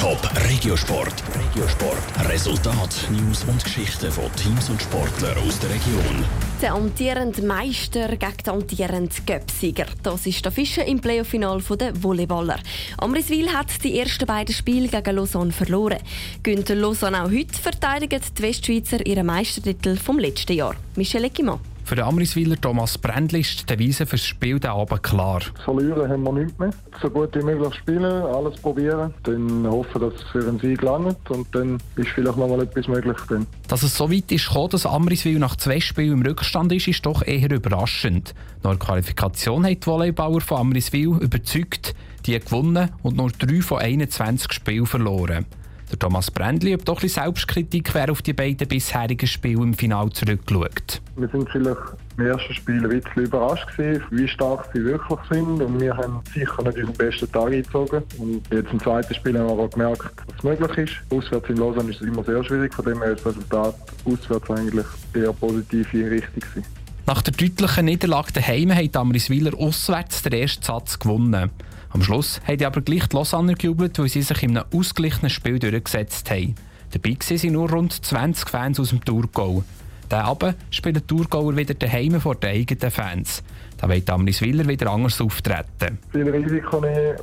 Top Regiosport. Regiosport. Resultat, News und Geschichten von Teams und Sportlern aus der Region. Der amtierende Meister gegen den amtierenden Göpsieger. Das ist der Fischer im Playoff-Final der Volleyballer. Amriswil hat die ersten beiden Spiele gegen Lausanne verloren. Günther Lausanne auch heute verteidigen die Westschweizer ihren Meistertitel vom letzten Jahr. Michel Eckimann. Für den Amriswiler Thomas Brändli ist die Devise für das Spiel der Abend klar. Verlieren haben wir nichts mehr. So gut wie möglich spielen, alles probieren, dann hoffen, dass es für einen Sieg landet und dann ist vielleicht noch mal etwas möglich. Dann. Dass es so weit ist gekommen, dass Amriswil nach zwei Spielen im Rückstand ist, ist doch eher überraschend. Nach der Qualifikation haben die Volleyballer von Amriswil überzeugt, die gewonnen und nur drei von 21 Spielen verloren. Der Thomas Brändli hat doch ein Selbstkritik, wer auf die beiden bisherigen Spiele im Finale zurückschaut. Wir sind vielleicht im ersten Spiel ein bisschen überrascht gewesen, wie stark sie wirklich sind und wir haben sicher nicht unseren besten Tag eingezogen. Und jetzt im zweiten Spiel haben wir auch gemerkt, dass es möglich ist. Auswärts in Lausanne ist es immer sehr schwierig, von dem her ist das Resultat auswärts eigentlich eher positiv in Richtung gewesen. Nach der deutlichen Niederlage daheim hat Amriswiler auswärts den ersten Satz gewonnen. Am Schluss haben die aber gleich die Lausanne gejubelt, weil sie sich in einem ausgeglichenen Spiel durchgesetzt haben. Dabei waren nur rund 20 Fans aus dem Thurgau. Dann aber spielen die Thurgauer wieder daheim vor den eigenen Fans. Da will Amriswiller wieder anders auftreten. Viel Risiko nehmen,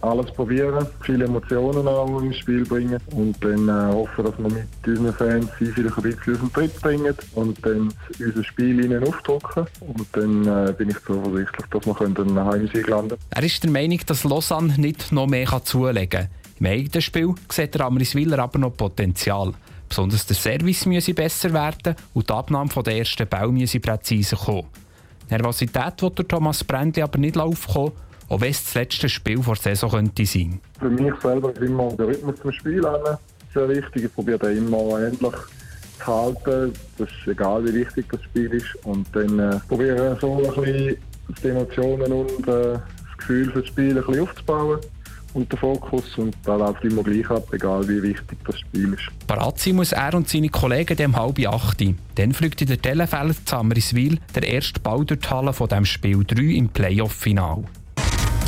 alles probieren, viele Emotionen auch ins Spiel bringen und dann äh, hoffen, dass wir mit unseren Fans sie vielleicht ein bisschen aus dem Tritt bringen und dann unser Spiel ihnen aufdrücken und dann äh, bin ich zuversichtlich, dass wir einen Heimsieg landen Er ist der Meinung, dass Lausanne nicht noch mehr zulegen kann. Im eigenen Spiel sieht der Amriswiller aber noch Potenzial. Besonders der Service müsse besser werden und die Abnahme der ersten Bau müsse präzise kommen. Nervosität wird Thomas Brändli aber nicht aufkommen, auch wenn es das letzte Spiel vor der Saison könnte sein. Für mich selber ist immer der Rhythmus zum Spiel sehr wichtig. Ich probiere den immer endlich zu halten. Das ist egal, wie wichtig das Spiel ist. Und dann äh, probiere so ein bisschen die Emotionen und äh, das Gefühl für das Spiel ein bisschen aufzubauen und den Fokus und da läuft immer gleich ab, egal wie wichtig das Spiel ist. Parat sein muss er und seine Kollegen dem halb acht. Dann fliegt in der Telefeld Zammeriswil der erste Ball durch die Halle von dem Spiel 3 im Playoff-Final.